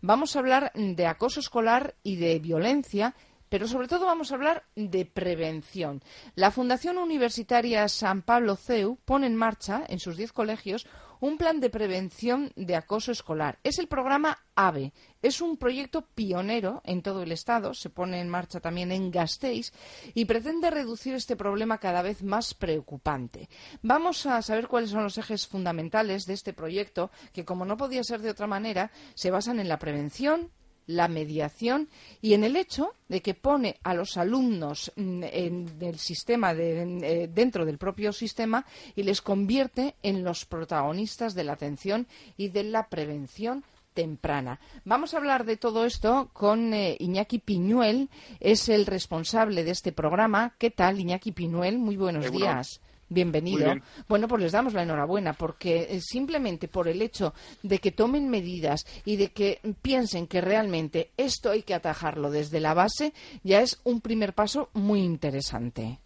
Vamos a hablar de acoso escolar y de violencia pero sobre todo vamos a hablar de prevención. La Fundación Universitaria San Pablo CEU pone en marcha en sus diez colegios un plan de prevención de acoso escolar. Es el programa AVE. Es un proyecto pionero en todo el Estado, se pone en marcha también en Gasteiz y pretende reducir este problema cada vez más preocupante. Vamos a saber cuáles son los ejes fundamentales de este proyecto, que como no podía ser de otra manera, se basan en la prevención, la mediación y en el hecho de que pone a los alumnos mm, en el sistema eh, dentro del propio sistema y les convierte en los protagonistas de la atención y de la prevención temprana. Vamos a hablar de todo esto con eh, Iñaki Piñuel, es el responsable de este programa. ¿Qué tal, Iñaki Piñuel? Muy buenos días. Bienvenido. Bueno, pues les damos la enhorabuena porque eh, simplemente por el hecho de que tomen medidas y de que piensen que realmente esto hay que atajarlo desde la base, ya es un primer paso muy interesante.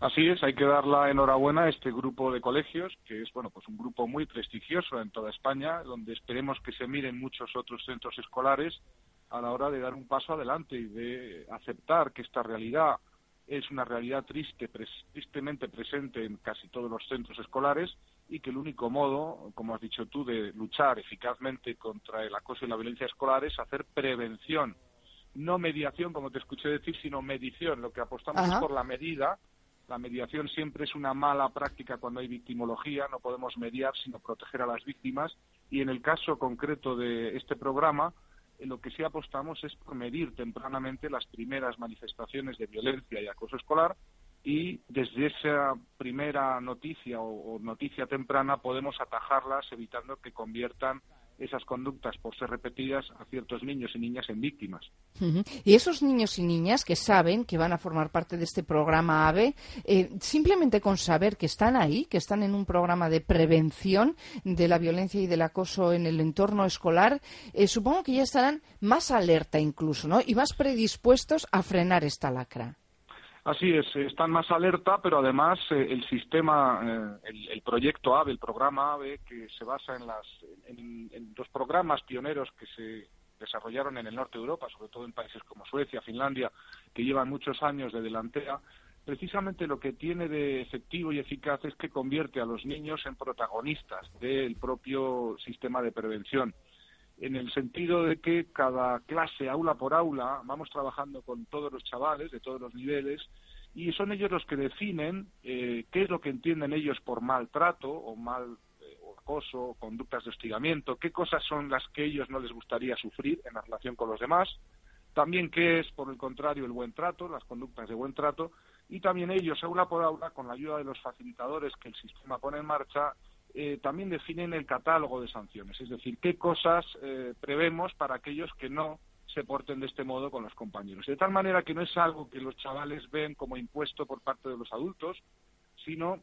Así es, hay que dar la enhorabuena a este grupo de colegios, que es bueno, pues un grupo muy prestigioso en toda España, donde esperemos que se miren muchos otros centros escolares a la hora de dar un paso adelante y de aceptar que esta realidad es una realidad triste, tristemente presente en casi todos los centros escolares y que el único modo, como has dicho tú, de luchar eficazmente contra el acoso y la violencia escolar es hacer prevención, no mediación, como te escuché decir, sino medición. Lo que apostamos es por la medida. La mediación siempre es una mala práctica cuando hay victimología, no podemos mediar, sino proteger a las víctimas. Y en el caso concreto de este programa, lo que sí apostamos es por medir tempranamente las primeras manifestaciones de violencia y acoso escolar y desde esa primera noticia o, noticia temprana podemos atajarlas evitando que conviertan esas conductas por ser repetidas a ciertos niños y niñas en víctimas. Y esos niños y niñas que saben que van a formar parte de este programa AVE, eh, simplemente con saber que están ahí, que están en un programa de prevención de la violencia y del acoso en el entorno escolar, eh, supongo que ya estarán más alerta incluso, ¿no? Y más predispuestos a frenar esta lacra. Así es, están más alerta, pero además eh, el sistema, eh, el, proyecto AVE, el programa AVE, que se basa en, las, en, dos programas pioneros que se desarrollaron en el norte de Europa, sobre todo en países como Suecia, Finlandia, que llevan muchos años de delantera, precisamente lo que tiene de efectivo y eficaz es que convierte a los niños en protagonistas del propio sistema de prevención en el sentido de que cada clase, aula por aula, vamos trabajando con todos los chavales de todos los niveles y son ellos los que definen eh, qué es lo que entienden ellos por maltrato o mal eh, acoso, o conductas de hostigamiento, qué cosas son las que ellos no les gustaría sufrir en la relación con los demás, también qué es, por el contrario, el buen trato, las conductas de buen trato, y también ellos, aula por aula, con la ayuda de los facilitadores que el sistema pone en marcha, eh, también definen el catálogo de sanciones, es decir, qué cosas eh, prevemos para aquellos que no se porten de este modo con los compañeros. De tal manera que no es algo que los chavales ven como impuesto por parte de los adultos, sino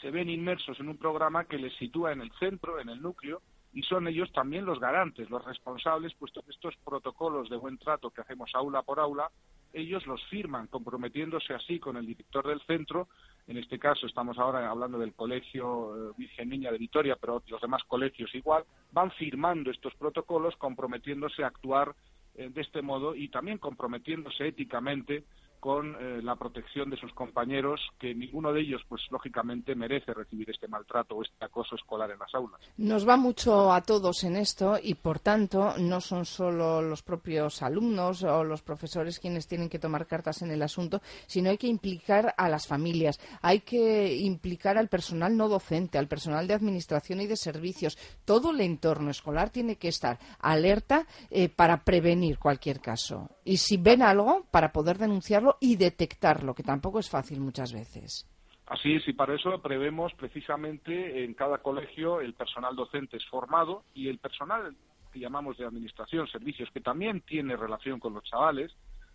se ven inmersos en un programa que les sitúa en el centro, en el núcleo, y son ellos también los garantes, los responsables, puesto que estos protocolos de buen trato que hacemos aula por aula, ellos los firman, comprometiéndose así con el director del centro. En este caso estamos ahora hablando del Colegio eh, Virgen Niña de Vitoria, pero los demás colegios igual, van firmando estos protocolos comprometiéndose a actuar eh, de este modo y también comprometiéndose éticamente con eh, la protección de sus compañeros, que ninguno de ellos, pues lógicamente, merece recibir este maltrato o este acoso escolar en las aulas. Nos va mucho a todos en esto y, por tanto, no son solo los propios alumnos o los profesores quienes tienen que tomar cartas en el asunto, sino hay que implicar a las familias, hay que implicar al personal no docente, al personal de administración y de servicios. Todo el entorno escolar tiene que estar alerta eh, para prevenir cualquier caso. Y si ven algo, para poder denunciarlo y detectarlo, que tampoco es fácil muchas veces. Así es, y para eso prevemos precisamente en cada colegio el personal docente es formado y el personal que llamamos de administración, servicios, que también tiene relación con los chavales,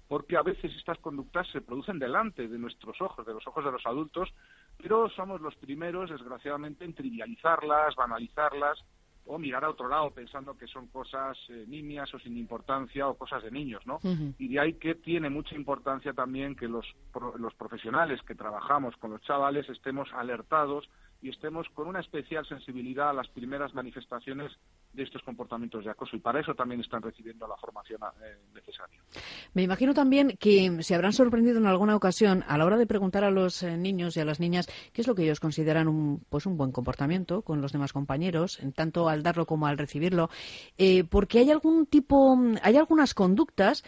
porque a veces estas conductas se producen delante de nuestros ojos, de los ojos de los adultos, pero somos los primeros, desgraciadamente, en trivializarlas, banalizarlas o mirar a otro lado pensando que son cosas eh, nimias o sin importancia o cosas de niños, ¿no? Y de ahí que tiene mucha importancia también que los, los profesionales que trabajamos con los chavales estemos alertados y estemos con una especial sensibilidad a las primeras manifestaciones de estos comportamientos de acoso y para eso también están recibiendo la formación eh, necesaria. Me imagino también que se habrán sorprendido en alguna ocasión a la hora de preguntar a los eh, niños y a las niñas qué es lo que ellos consideran un, pues un buen comportamiento con los demás compañeros, en tanto al darlo como al recibirlo, eh, porque hay algún tipo, hay algunas conductas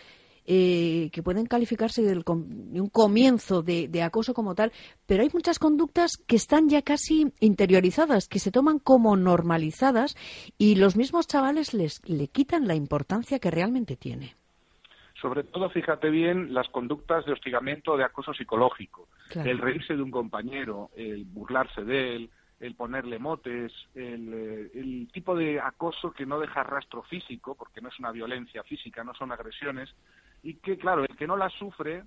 eh, que pueden calificarse de un comienzo de, acoso como tal, pero hay muchas conductas que están ya casi interiorizadas, que se toman como normalizadas y los mismos chavales les le quitan la importancia que realmente tiene. Sobre todo, fíjate bien, las conductas de hostigamiento de acoso psicológico, el reírse de un compañero, el burlarse de él, el ponerle motes, el, eh, el, tipo de acoso que no deja rastro físico, porque no es una violencia física, no son agresiones, y que, claro, el que no la sufre,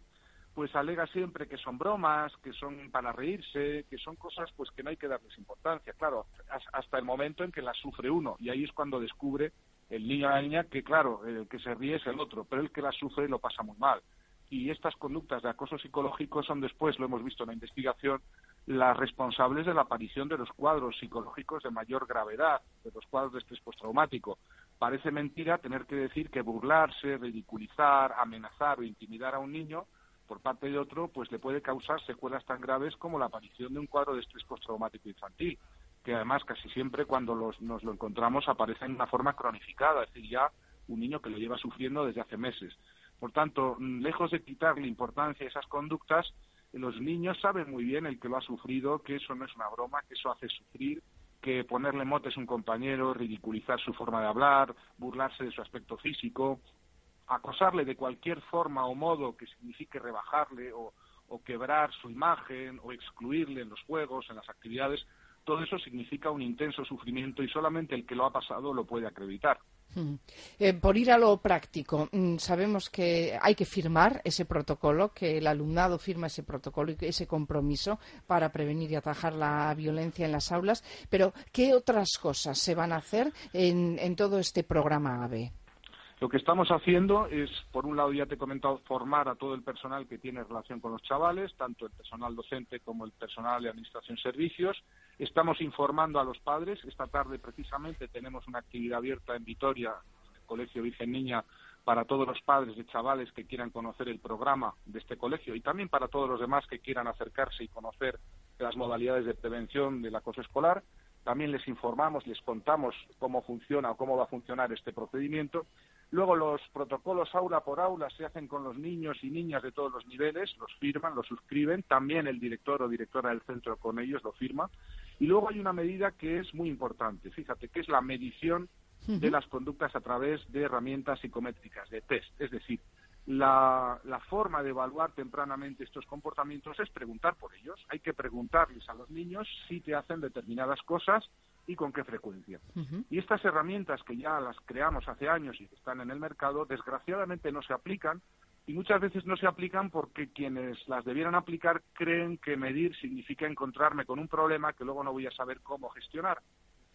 pues alega siempre que son bromas, que son para reírse, que son cosas pues que no hay que darles importancia, claro, hasta el momento en que la sufre uno, y ahí es cuando descubre el niño o la niña que, claro, el que se ríe es el otro, pero el que la sufre lo pasa muy mal. Y estas conductas de acoso psicológico son después, lo hemos visto en la investigación, las responsables de la aparición de los cuadros psicológicos de mayor gravedad, de los cuadros de estrés postraumático. Parece mentira tener que decir que burlarse, ridiculizar, amenazar o intimidar a un niño por parte de otro, pues le puede causar secuelas tan graves como la aparición de un cuadro de estrés postraumático infantil, que además casi siempre cuando nos lo encontramos aparece en una forma cronificada, es decir, ya un niño que lo lleva sufriendo desde hace meses. Por tanto, lejos de quitarle importancia a esas conductas, los niños saben muy bien el que lo ha sufrido, que eso no es una broma, que eso hace sufrir, que ponerle motes a un compañero, ridiculizar su forma de hablar, burlarse de su aspecto físico, acosarle de cualquier forma o modo que signifique rebajarle o, o quebrar su imagen o excluirle en los juegos, en las actividades, todo eso significa un intenso sufrimiento y solamente el que lo ha pasado lo puede acreditar. Eh, por ir a lo práctico, mm, sabemos que hay que firmar ese protocolo, que el alumnado firma ese protocolo y ese compromiso para prevenir y atajar la violencia en las aulas, pero ¿qué otras cosas se van a hacer en, en todo este programa AVE? Lo que estamos haciendo es, por un lado, ya te he comentado, formar a todo el personal que tiene relación con los chavales, tanto el personal docente como el personal de administración servicios. Estamos informando a los padres. Esta tarde, precisamente, tenemos una actividad abierta en Vitoria, en el Colegio Virgen Niña, para todos los padres de chavales que quieran conocer el programa de este colegio y también para todos los demás que quieran acercarse y conocer las modalidades de prevención del acoso escolar. También les informamos, les contamos cómo funciona o cómo va a funcionar este procedimiento Luego los protocolos aula por aula se hacen con los niños y niñas de todos los niveles, los firman, los suscriben, también el director o directora del centro con ellos lo firma. Y luego hay una medida que es muy importante, fíjate, que es la medición de las conductas a través de herramientas psicométricas, de test. Es decir, la, la, forma de evaluar tempranamente estos comportamientos es preguntar por ellos. Hay que preguntarles a los niños si te hacen determinadas cosas y con qué frecuencia. Y estas herramientas que ya las creamos hace años y que están en el mercado, desgraciadamente no se aplican y muchas veces no se aplican porque quienes las debieran aplicar creen que medir significa encontrarme con un problema que luego no voy a saber cómo gestionar.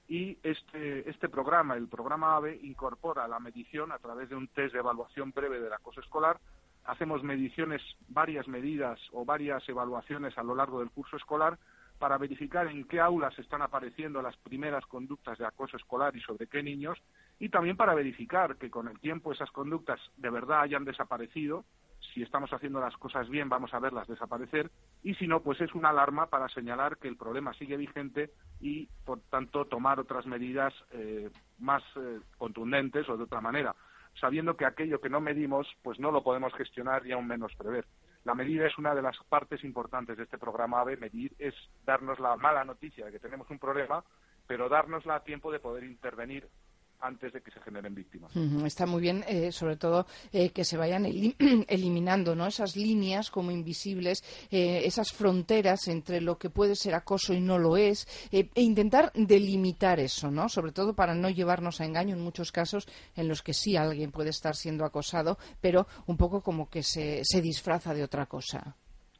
Y este, este programa, el programa AVE, incorpora la medición a través de un test de evaluación breve del acoso escolar. Hacemos mediciones, varias medidas o varias evaluaciones a lo largo del curso escolar para verificar en qué aulas están apareciendo las primeras conductas de acoso escolar y sobre qué niños, y también para verificar que con el tiempo esas conductas de verdad hayan desaparecido. Si estamos haciendo las cosas bien, vamos a verlas desaparecer, y si no, pues es una alarma para señalar que el problema sigue vigente y, por tanto, tomar otras medidas eh, más eh, contundentes o de otra manera, sabiendo que aquello que no medimos, pues no lo podemos gestionar y aún menos prever. La medida es una de las partes importantes de este programa AVE. Medir es darnos la mala noticia de que tenemos un problema, pero dárnosla a tiempo de poder intervenir antes de que se generen víctimas. Está muy bien, eh, sobre todo, eh, que se vayan eliminando esas líneas como invisibles, eh, esas fronteras entre lo que puede ser acoso y no lo es, e intentar delimitar eso, ¿no? sobre todo para no llevarnos a engaño en muchos casos en los que sí alguien puede estar siendo acosado, pero un poco como que se disfraza de otra cosa.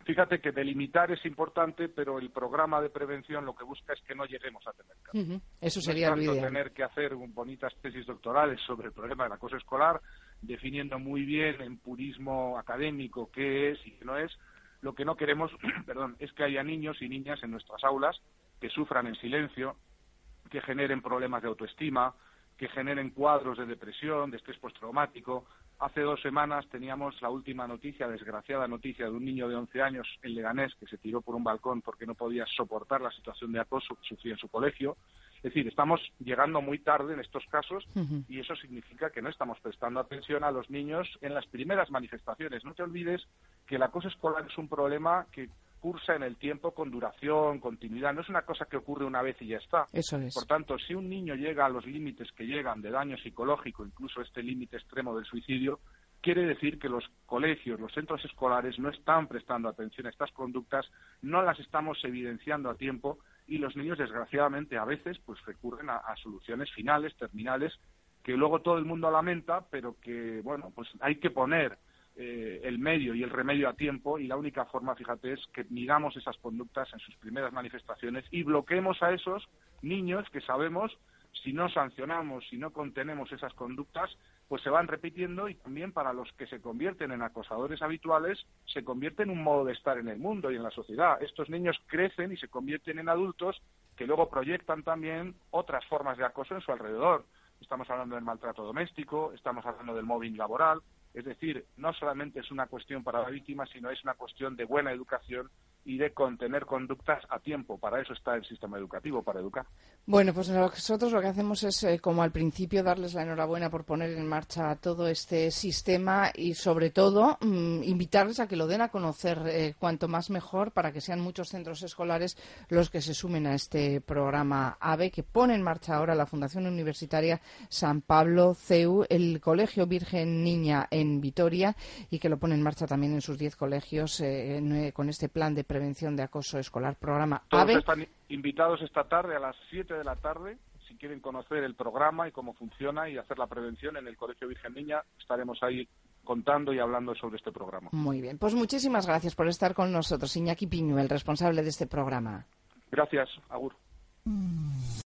Fíjate que delimitar es importante, pero el programa de prevención lo que busca es que no lleguemos a tener casos. Eso sería no es tener que hacer bonitas tesis doctorales sobre el problema del acoso escolar, definiendo muy bien en purismo académico qué es y qué no es. Lo que no queremos, perdón, es que haya niños y niñas en nuestras aulas que sufran en silencio, que generen problemas de autoestima, que generen cuadros de depresión, de estrés postraumático, Hace dos semanas teníamos la última noticia, desgraciada noticia, de un niño de 11 años en Leganés que se tiró por un balcón porque no podía soportar la situación de acoso que sufría en su colegio. Es decir, estamos llegando muy tarde en estos casos y eso significa que no estamos prestando atención a los niños en las primeras manifestaciones. No te olvides que el acoso escolar es un problema que cursa en el tiempo con duración, continuidad. No es una cosa que ocurre una vez y ya está. Eso es. Por tanto, si un niño llega a los límites que llegan de daño psicológico, incluso este límite extremo del suicidio, quiere decir que los colegios, los centros escolares no están prestando atención a estas conductas, no las estamos evidenciando a tiempo y los niños, desgraciadamente, a veces pues recurren a, a soluciones finales, terminales, que luego todo el mundo lamenta, pero que, bueno, pues hay que poner eh, el medio y el remedio a tiempo y la única forma, fíjate, es que miramos esas conductas en sus primeras manifestaciones y bloqueemos a esos niños que sabemos si no sancionamos, si no contenemos esas conductas, pues se van repitiendo y también para los que se convierten en acosadores habituales, se convierte en un modo de estar en el mundo y en la sociedad. Estos niños crecen y se convierten en adultos que luego proyectan también otras formas de acoso en su alrededor. Estamos hablando del maltrato doméstico, estamos hablando del mobbing laboral, es decir, no solamente es una cuestión para la víctima, sino es una cuestión de buena educación y de contener conductas a tiempo. Para eso está el sistema educativo, para educar. Bueno, pues nosotros lo que hacemos es, eh, como al principio, darles la enhorabuena por poner en marcha todo este sistema y, sobre todo, mm, invitarles a que lo den a conocer eh, cuanto más mejor para que sean muchos centros escolares los que se sumen a este programa AVE que pone en marcha ahora la Fundación Universitaria San Pablo CEU, el Colegio Virgen Niña en Vitoria y que lo pone en marcha también en sus diez colegios eh, con este plan de prevención de acoso escolar, programa Todos están invitados esta tarde a las 7 de la tarde. Si quieren conocer el programa y cómo funciona y hacer la prevención en el Colegio Virgen Niña, estaremos ahí contando y hablando sobre este programa. Muy bien, pues muchísimas gracias por estar con nosotros, Iñaki Piñu, el responsable de este programa. Gracias, Agur.